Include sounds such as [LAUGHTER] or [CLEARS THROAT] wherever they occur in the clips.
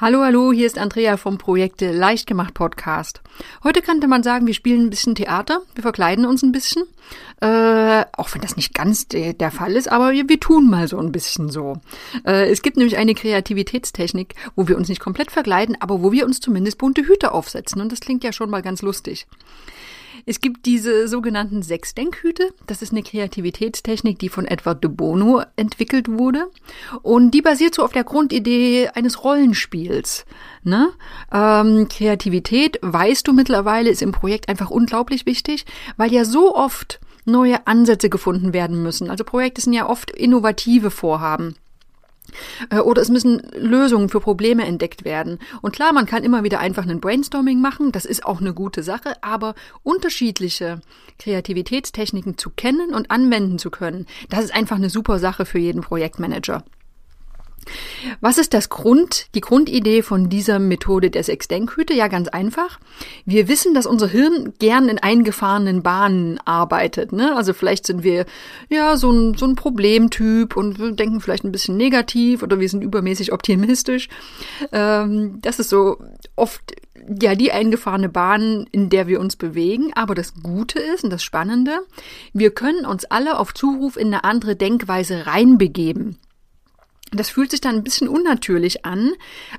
Hallo, hallo, hier ist Andrea vom Projekte Leicht gemacht Podcast. Heute könnte man sagen, wir spielen ein bisschen Theater, wir verkleiden uns ein bisschen, äh, auch wenn das nicht ganz de der Fall ist, aber wir, wir, tun mal so ein bisschen so. Äh, es gibt nämlich eine Kreativitätstechnik, wo wir uns nicht komplett verkleiden, aber wo wir uns zumindest bunte Hüte aufsetzen und das klingt ja schon mal ganz lustig. Es gibt diese sogenannten sechs Denkhüte. Das ist eine Kreativitätstechnik, die von Edward de Bono entwickelt wurde. Und die basiert so auf der Grundidee eines Rollenspiels. Ne? Ähm, Kreativität, weißt du mittlerweile, ist im Projekt einfach unglaublich wichtig, weil ja so oft neue Ansätze gefunden werden müssen. Also Projekte sind ja oft innovative Vorhaben. Äh, oder es müssen Lösungen für Probleme entdeckt werden. Und klar, man kann immer wieder einfach einen Brainstorming machen, das ist auch eine gute Sache, aber unterschiedliche Kreativitätstechniken zu kennen und anwenden zu können, das ist einfach eine super Sache für jeden Projektmanager. Was ist das Grund, die Grundidee von dieser Methode der Sechs-Denkhüte? Ja, ganz einfach. Wir wissen, dass unser Hirn gern in eingefahrenen Bahnen arbeitet. Ne? Also vielleicht sind wir ja so ein, so ein Problemtyp und wir denken vielleicht ein bisschen negativ oder wir sind übermäßig optimistisch. Ähm, das ist so oft ja die eingefahrene Bahn, in der wir uns bewegen. Aber das Gute ist und das Spannende, wir können uns alle auf Zuruf in eine andere Denkweise reinbegeben. Das fühlt sich dann ein bisschen unnatürlich an,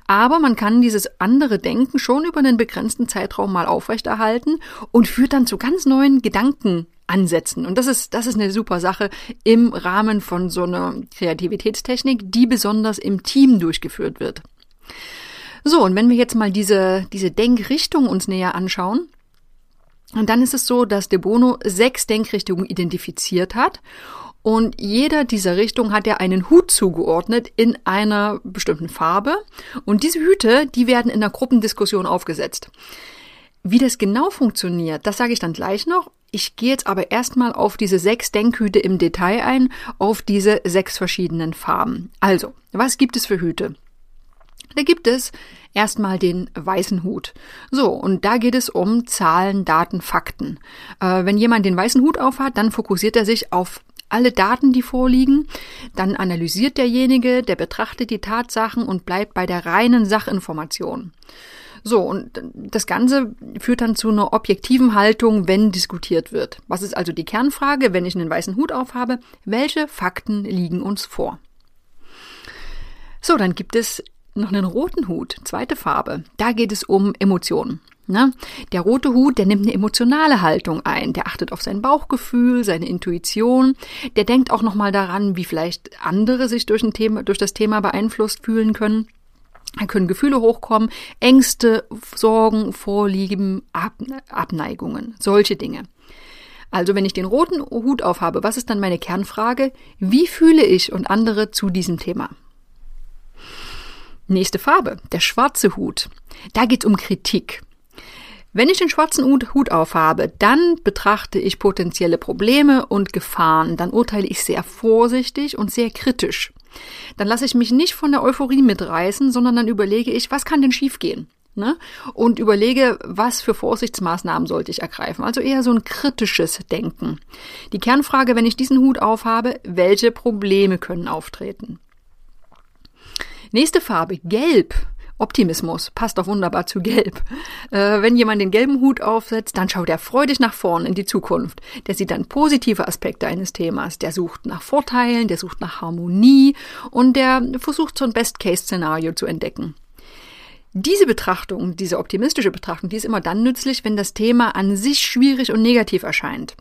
aber man kann dieses andere Denken schon über einen begrenzten Zeitraum mal aufrechterhalten und führt dann zu ganz neuen Gedankenansätzen. Und das ist, das ist eine super Sache im Rahmen von so einer Kreativitätstechnik, die besonders im Team durchgeführt wird. So, und wenn wir jetzt mal diese, diese Denkrichtung uns näher anschauen, dann ist es so, dass De Bono sechs Denkrichtungen identifiziert hat und jeder dieser Richtungen hat ja einen Hut zugeordnet in einer bestimmten Farbe. Und diese Hüte, die werden in der Gruppendiskussion aufgesetzt. Wie das genau funktioniert, das sage ich dann gleich noch. Ich gehe jetzt aber erstmal auf diese sechs Denkhüte im Detail ein, auf diese sechs verschiedenen Farben. Also, was gibt es für Hüte? Da gibt es erstmal den weißen Hut. So, und da geht es um Zahlen, Daten, Fakten. Äh, wenn jemand den weißen Hut aufhat, dann fokussiert er sich auf alle Daten, die vorliegen, dann analysiert derjenige, der betrachtet die Tatsachen und bleibt bei der reinen Sachinformation. So, und das Ganze führt dann zu einer objektiven Haltung, wenn diskutiert wird. Was ist also die Kernfrage, wenn ich einen weißen Hut aufhabe? Welche Fakten liegen uns vor? So, dann gibt es noch einen roten Hut, zweite Farbe. Da geht es um Emotionen. Ne? Der rote Hut, der nimmt eine emotionale Haltung ein, der achtet auf sein Bauchgefühl, seine Intuition, der denkt auch nochmal daran, wie vielleicht andere sich durch, ein Thema, durch das Thema beeinflusst fühlen können. Da können Gefühle hochkommen, Ängste, Sorgen, Vorlieben, Abneigungen, solche Dinge. Also wenn ich den roten Hut aufhabe, was ist dann meine Kernfrage? Wie fühle ich und andere zu diesem Thema? Nächste Farbe, der schwarze Hut. Da geht es um Kritik. Wenn ich den schwarzen Hut aufhabe, dann betrachte ich potenzielle Probleme und Gefahren. Dann urteile ich sehr vorsichtig und sehr kritisch. Dann lasse ich mich nicht von der Euphorie mitreißen, sondern dann überlege ich, was kann denn schiefgehen? Ne? Und überlege, was für Vorsichtsmaßnahmen sollte ich ergreifen. Also eher so ein kritisches Denken. Die Kernfrage, wenn ich diesen Hut aufhabe, welche Probleme können auftreten? Nächste Farbe, Gelb. Optimismus passt doch wunderbar zu Gelb. Äh, wenn jemand den gelben Hut aufsetzt, dann schaut er freudig nach vorn in die Zukunft. Der sieht dann positive Aspekte eines Themas. Der sucht nach Vorteilen, der sucht nach Harmonie und der versucht so ein Best-Case-Szenario zu entdecken. Diese Betrachtung, diese optimistische Betrachtung, die ist immer dann nützlich, wenn das Thema an sich schwierig und negativ erscheint.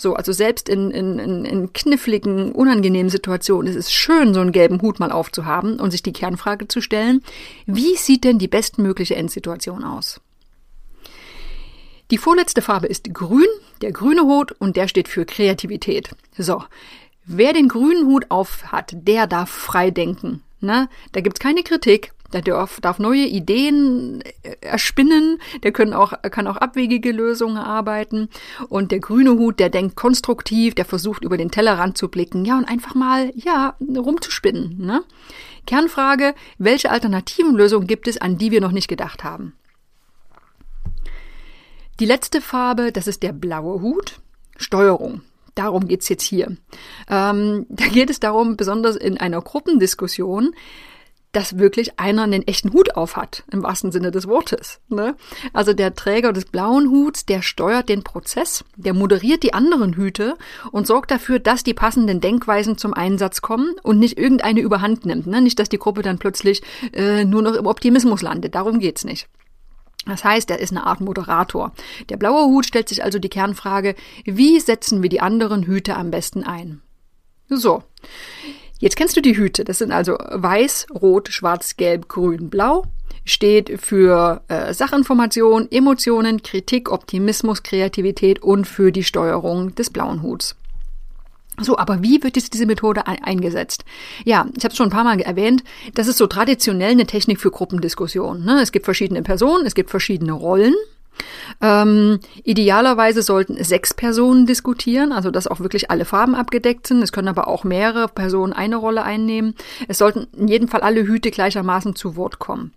So, also selbst in, in, in, in kniffligen, unangenehmen Situationen ist es schön, so einen gelben Hut mal aufzuhaben und sich die Kernfrage zu stellen, wie sieht denn die bestmögliche Endsituation aus? Die vorletzte Farbe ist grün, der grüne Hut, und der steht für Kreativität. So, wer den grünen Hut auf hat, der darf frei denken. Ne? Da gibt's keine Kritik, Der darf, darf neue Ideen äh, erspinnen, der können auch, kann auch abwegige Lösungen arbeiten. Und der grüne Hut, der denkt konstruktiv, der versucht über den Tellerrand zu blicken, ja, und einfach mal, ja, rumzuspinnen. Ne? Kernfrage, welche alternativen Lösungen gibt es, an die wir noch nicht gedacht haben? Die letzte Farbe, das ist der blaue Hut, Steuerung. Darum geht's jetzt hier. Ähm, [LAUGHS] da geht es darum, besonders in einer Gruppendiskussion, dass wirklich einer einen echten Hut auf hat, im wahrsten Sinne des Wortes. Ne? Also der Träger des blauen Huts, der steuert den Prozess, der moderiert die anderen Hüte und sorgt dafür, dass die passenden Denkweisen zum Einsatz kommen und nicht irgendeine überhand nimmt. Ne? Nicht, dass die Gruppe dann plötzlich äh, nur noch im Optimismus landet. Darum geht's nicht. Das heißt, er ist eine Art Moderator. Der blaue Hut stellt sich also die Kernfrage, wie setzen wir die anderen Hüte am besten ein? So. Jetzt kennst du die Hüte. Das sind also weiß, rot, schwarz, gelb, grün, blau. Steht für äh, Sachinformation, Emotionen, Kritik, Optimismus, Kreativität und für die Steuerung des blauen Huts. So, aber wie wird jetzt diese Methode eingesetzt? Ja, ich habe es schon ein paar Mal erwähnt, das ist so traditionell eine Technik für Gruppendiskussionen. Ne? Es gibt verschiedene Personen, es gibt verschiedene Rollen. Ähm, idealerweise sollten sechs Personen diskutieren, also dass auch wirklich alle Farben abgedeckt sind. Es können aber auch mehrere Personen eine Rolle einnehmen. Es sollten in jedem Fall alle Hüte gleichermaßen zu Wort kommen.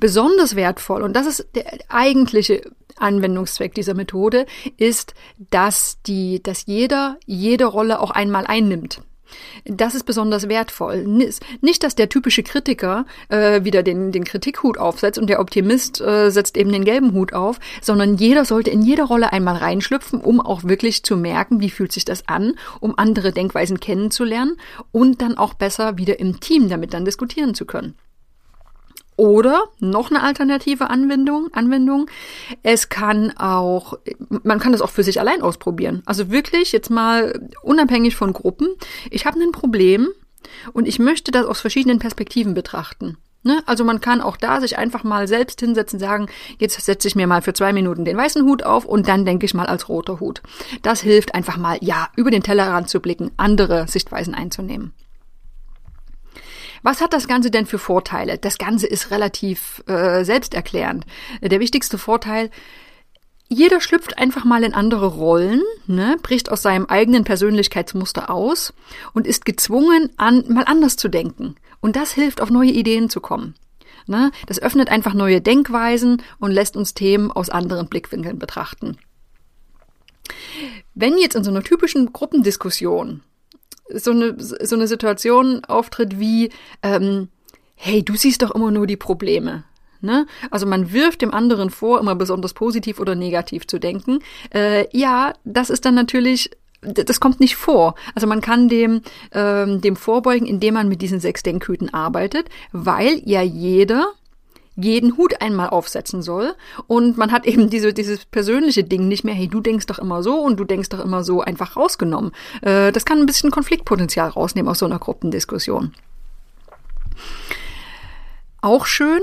Besonders wertvoll, und das ist der eigentliche Anwendungszweck dieser Methode ist, dass die, dass jeder jede Rolle auch einmal einnimmt. Das ist besonders wertvoll. Nicht, dass der typische Kritiker äh, wieder den, den Kritikhut aufsetzt und der Optimist äh, setzt eben den gelben Hut auf, sondern jeder sollte in jede Rolle einmal reinschlüpfen, um auch wirklich zu merken, wie fühlt sich das an, um andere Denkweisen kennenzulernen und dann auch besser wieder im Team damit dann diskutieren zu können. Oder noch eine alternative Anwendung, Anwendung. Es kann auch, man kann das auch für sich allein ausprobieren. Also wirklich jetzt mal unabhängig von Gruppen. Ich habe ein Problem und ich möchte das aus verschiedenen Perspektiven betrachten. Ne? Also man kann auch da sich einfach mal selbst hinsetzen, sagen, jetzt setze ich mir mal für zwei Minuten den weißen Hut auf und dann denke ich mal als roter Hut. Das hilft einfach mal, ja, über den Tellerrand zu blicken, andere Sichtweisen einzunehmen. Was hat das Ganze denn für Vorteile? Das Ganze ist relativ äh, selbsterklärend. Der wichtigste Vorteil, jeder schlüpft einfach mal in andere Rollen, ne, bricht aus seinem eigenen Persönlichkeitsmuster aus und ist gezwungen, an, mal anders zu denken. Und das hilft, auf neue Ideen zu kommen. Ne? Das öffnet einfach neue Denkweisen und lässt uns Themen aus anderen Blickwinkeln betrachten. Wenn jetzt in so einer typischen Gruppendiskussion so eine, so eine Situation auftritt wie, ähm, hey, du siehst doch immer nur die Probleme. Ne? Also man wirft dem anderen vor, immer besonders positiv oder negativ zu denken. Äh, ja, das ist dann natürlich das kommt nicht vor. Also man kann dem, ähm, dem vorbeugen, indem man mit diesen sechs Denkhüten arbeitet, weil ja jeder jeden Hut einmal aufsetzen soll. Und man hat eben diese, dieses persönliche Ding nicht mehr, hey, du denkst doch immer so und du denkst doch immer so einfach rausgenommen. Äh, das kann ein bisschen Konfliktpotenzial rausnehmen aus so einer Gruppendiskussion. Auch schön,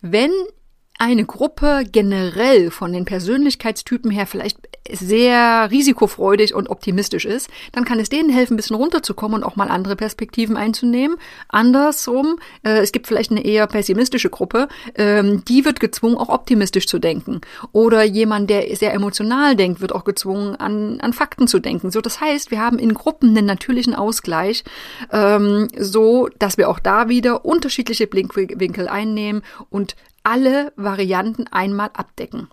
wenn eine Gruppe generell von den Persönlichkeitstypen her vielleicht sehr risikofreudig und optimistisch ist, dann kann es denen helfen, ein bisschen runterzukommen und auch mal andere Perspektiven einzunehmen. Andersrum, äh, es gibt vielleicht eine eher pessimistische Gruppe, ähm, die wird gezwungen, auch optimistisch zu denken. Oder jemand, der sehr emotional denkt, wird auch gezwungen, an, an Fakten zu denken. So, das heißt, wir haben in Gruppen einen natürlichen Ausgleich, ähm, so dass wir auch da wieder unterschiedliche Blickwinkel einnehmen und alle Varianten einmal abdecken.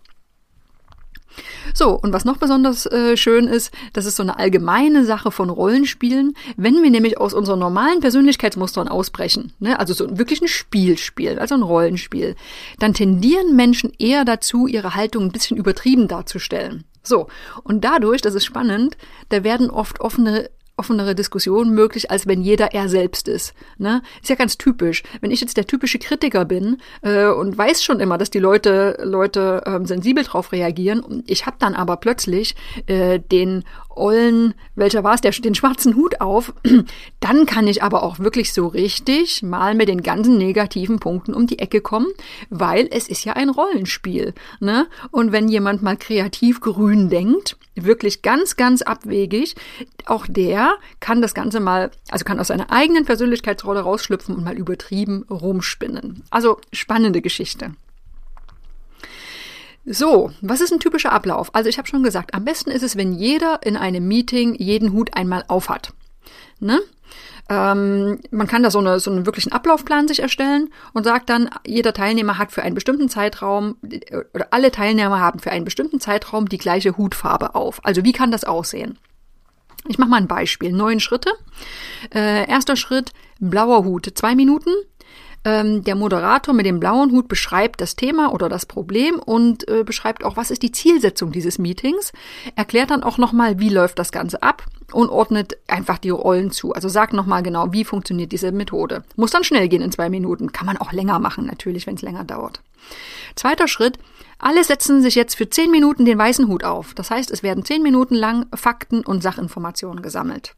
So, und was noch besonders äh, schön ist, das ist so eine allgemeine Sache von Rollenspielen. Wenn wir nämlich aus unseren normalen Persönlichkeitsmustern ausbrechen, ne, also so wirklich ein Spiel spielen, also ein Rollenspiel, dann tendieren Menschen eher dazu, ihre Haltung ein bisschen übertrieben darzustellen. So, und dadurch, das ist spannend, da werden oft offene offenere Diskussion möglich, als wenn jeder er selbst ist. Ne? Ist ja ganz typisch. Wenn ich jetzt der typische Kritiker bin äh, und weiß schon immer, dass die Leute Leute ähm, sensibel drauf reagieren ich habe dann aber plötzlich äh, den ollen, welcher war es, der, den schwarzen Hut auf, [CLEARS THROAT] dann kann ich aber auch wirklich so richtig mal mit den ganzen negativen Punkten um die Ecke kommen, weil es ist ja ein Rollenspiel. Ne? Und wenn jemand mal kreativ grün denkt, wirklich ganz, ganz abwegig, auch der kann das Ganze mal, also kann aus seiner eigenen Persönlichkeitsrolle rausschlüpfen und mal übertrieben rumspinnen. Also spannende Geschichte. So, was ist ein typischer Ablauf? Also ich habe schon gesagt, am besten ist es, wenn jeder in einem Meeting jeden Hut einmal aufhat. Ne? Ähm, man kann da so, eine, so einen wirklichen Ablaufplan sich erstellen und sagt dann, jeder Teilnehmer hat für einen bestimmten Zeitraum oder alle Teilnehmer haben für einen bestimmten Zeitraum die gleiche Hutfarbe auf. Also wie kann das aussehen? Ich mache mal ein Beispiel. Neun Schritte. Äh, erster Schritt, blauer Hut, zwei Minuten. Ähm, der Moderator mit dem blauen Hut beschreibt das Thema oder das Problem und äh, beschreibt auch, was ist die Zielsetzung dieses Meetings, erklärt dann auch nochmal, wie läuft das Ganze ab und ordnet einfach die Rollen zu. Also sagt nochmal genau, wie funktioniert diese Methode. Muss dann schnell gehen in zwei Minuten. Kann man auch länger machen, natürlich, wenn es länger dauert. Zweiter Schritt, alle setzen sich jetzt für zehn Minuten den weißen Hut auf. Das heißt, es werden zehn Minuten lang Fakten und Sachinformationen gesammelt.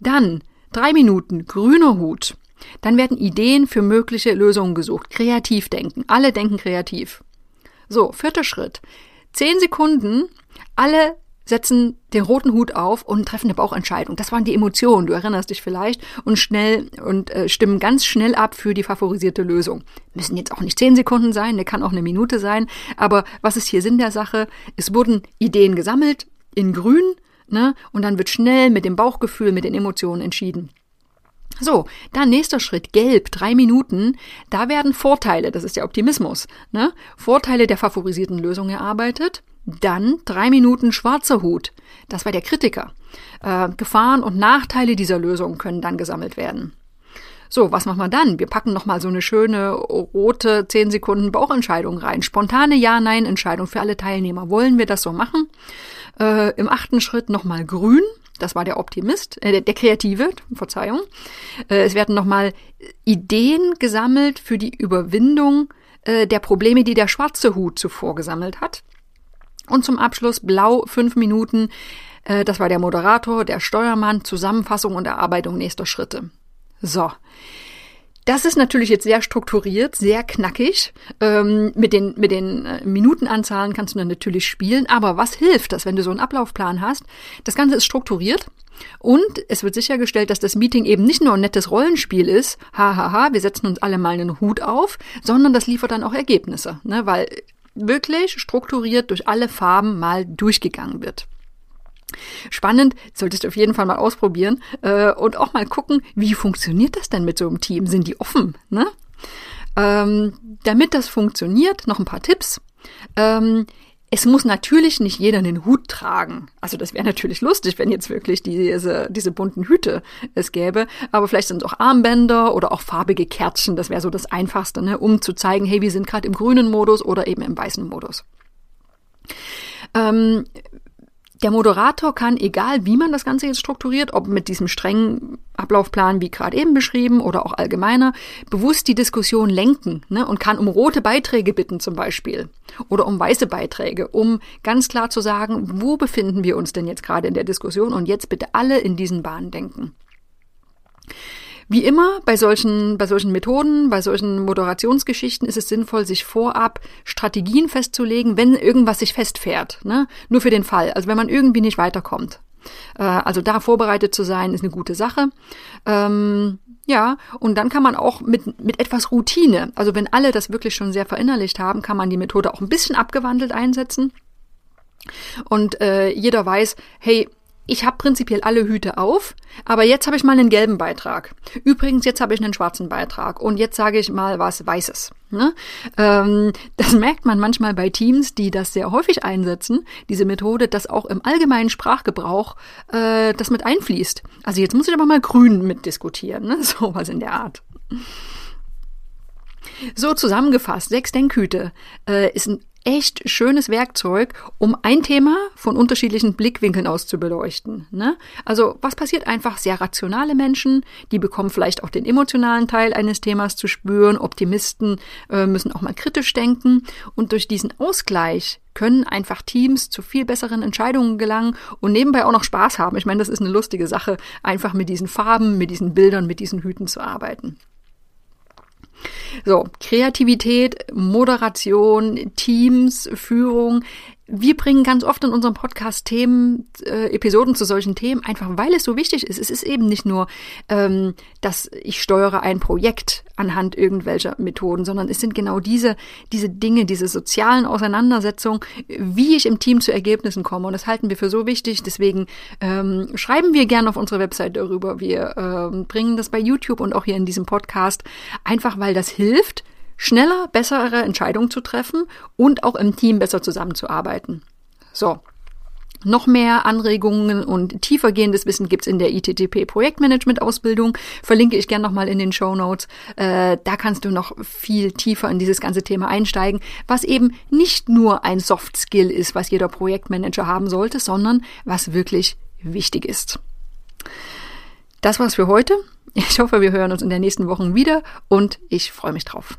Dann drei Minuten grüner Hut. Dann werden Ideen für mögliche Lösungen gesucht. Kreativ denken. Alle denken kreativ. So, vierter Schritt. Zehn Sekunden. Alle setzen den roten Hut auf und treffen eine Bauchentscheidung. Das waren die Emotionen, du erinnerst dich vielleicht, und schnell und äh, stimmen ganz schnell ab für die favorisierte Lösung. Müssen jetzt auch nicht zehn Sekunden sein, ne, kann auch eine Minute sein, aber was ist hier Sinn der Sache? Es wurden Ideen gesammelt in grün, ne, und dann wird schnell mit dem Bauchgefühl, mit den Emotionen entschieden. So, dann nächster Schritt, gelb, drei Minuten. Da werden Vorteile, das ist der Optimismus, ne? Vorteile der favorisierten Lösung erarbeitet. Dann drei Minuten schwarzer Hut. Das war der Kritiker. Äh, Gefahren und Nachteile dieser Lösung können dann gesammelt werden. So, was machen wir dann? Wir packen nochmal so eine schöne rote 10 Sekunden Bauchentscheidung rein. Spontane Ja-Nein-Entscheidung für alle Teilnehmer. Wollen wir das so machen? Äh, Im achten Schritt nochmal grün. Das war der Optimist, äh, der, der Kreative, Verzeihung. Äh, es werden nochmal Ideen gesammelt für die Überwindung äh, der Probleme, die der schwarze Hut zuvor gesammelt hat. Und zum Abschluss blau fünf Minuten. Äh, das war der Moderator, der Steuermann, Zusammenfassung und Erarbeitung nächster Schritte. So. Das ist natürlich jetzt sehr strukturiert, sehr knackig. Ähm, mit den, mit den äh, Minutenanzahlen kannst du dann natürlich spielen. Aber was hilft das, wenn du so einen Ablaufplan hast? Das Ganze ist strukturiert. Und es wird sichergestellt, dass das Meeting eben nicht nur ein nettes Rollenspiel ist, hahaha, wir setzen uns alle mal einen Hut auf, sondern das liefert dann auch Ergebnisse, ne? weil wirklich strukturiert durch alle Farben mal durchgegangen wird. Spannend, solltest du auf jeden Fall mal ausprobieren äh, und auch mal gucken, wie funktioniert das denn mit so einem Team? Sind die offen? Ne? Ähm, damit das funktioniert, noch ein paar Tipps. Ähm, es muss natürlich nicht jeder einen Hut tragen. Also das wäre natürlich lustig, wenn jetzt wirklich diese, diese bunten Hüte es gäbe. Aber vielleicht sind es auch Armbänder oder auch farbige Kärtchen. Das wäre so das Einfachste, ne? um zu zeigen, hey, wir sind gerade im grünen Modus oder eben im weißen Modus. Ähm, der Moderator kann, egal wie man das Ganze jetzt strukturiert, ob mit diesem strengen Ablaufplan wie gerade eben beschrieben oder auch allgemeiner, bewusst die Diskussion lenken ne, und kann um rote Beiträge bitten zum Beispiel oder um weiße Beiträge, um ganz klar zu sagen, wo befinden wir uns denn jetzt gerade in der Diskussion und jetzt bitte alle in diesen Bahnen denken. Wie immer bei solchen, bei solchen Methoden, bei solchen Moderationsgeschichten ist es sinnvoll, sich vorab Strategien festzulegen, wenn irgendwas sich festfährt. Ne? Nur für den Fall. Also wenn man irgendwie nicht weiterkommt. Äh, also da vorbereitet zu sein, ist eine gute Sache. Ähm, ja, und dann kann man auch mit, mit etwas Routine, also wenn alle das wirklich schon sehr verinnerlicht haben, kann man die Methode auch ein bisschen abgewandelt einsetzen. Und äh, jeder weiß, hey, ich habe prinzipiell alle Hüte auf, aber jetzt habe ich mal einen gelben Beitrag. Übrigens, jetzt habe ich einen schwarzen Beitrag und jetzt sage ich mal was Weißes. Ne? Ähm, das merkt man manchmal bei Teams, die das sehr häufig einsetzen, diese Methode, dass auch im allgemeinen Sprachgebrauch äh, das mit einfließt. Also jetzt muss ich aber mal grün mitdiskutieren, ne? [LAUGHS] sowas in der Art. So zusammengefasst, sechs Denkhüte äh, ist ein echt schönes Werkzeug, um ein Thema von unterschiedlichen Blickwinkeln aus zu beleuchten. Ne? Also was passiert einfach? Sehr rationale Menschen, die bekommen vielleicht auch den emotionalen Teil eines Themas zu spüren. Optimisten äh, müssen auch mal kritisch denken. Und durch diesen Ausgleich können einfach Teams zu viel besseren Entscheidungen gelangen und nebenbei auch noch Spaß haben. Ich meine, das ist eine lustige Sache, einfach mit diesen Farben, mit diesen Bildern, mit diesen Hüten zu arbeiten. So, Kreativität, Moderation, Teams, Führung, wir bringen ganz oft in unserem Podcast Themen, äh, Episoden zu solchen Themen, einfach weil es so wichtig ist. Es ist eben nicht nur, ähm, dass ich steuere ein Projekt anhand irgendwelcher Methoden, sondern es sind genau diese, diese Dinge, diese sozialen Auseinandersetzungen, wie ich im Team zu Ergebnissen komme. Und das halten wir für so wichtig. Deswegen ähm, schreiben wir gerne auf unsere Website darüber. Wir ähm, bringen das bei YouTube und auch hier in diesem Podcast, einfach weil das hilft, schneller bessere Entscheidungen zu treffen und auch im Team besser zusammenzuarbeiten. So. Noch mehr Anregungen und tiefergehendes Wissen gibt's in der ITTP Projektmanagement Ausbildung. Verlinke ich gerne nochmal in den Show Notes. Äh, da kannst du noch viel tiefer in dieses ganze Thema einsteigen, was eben nicht nur ein Soft Skill ist, was jeder Projektmanager haben sollte, sondern was wirklich wichtig ist. Das war's für heute. Ich hoffe, wir hören uns in der nächsten Woche wieder und ich freue mich drauf.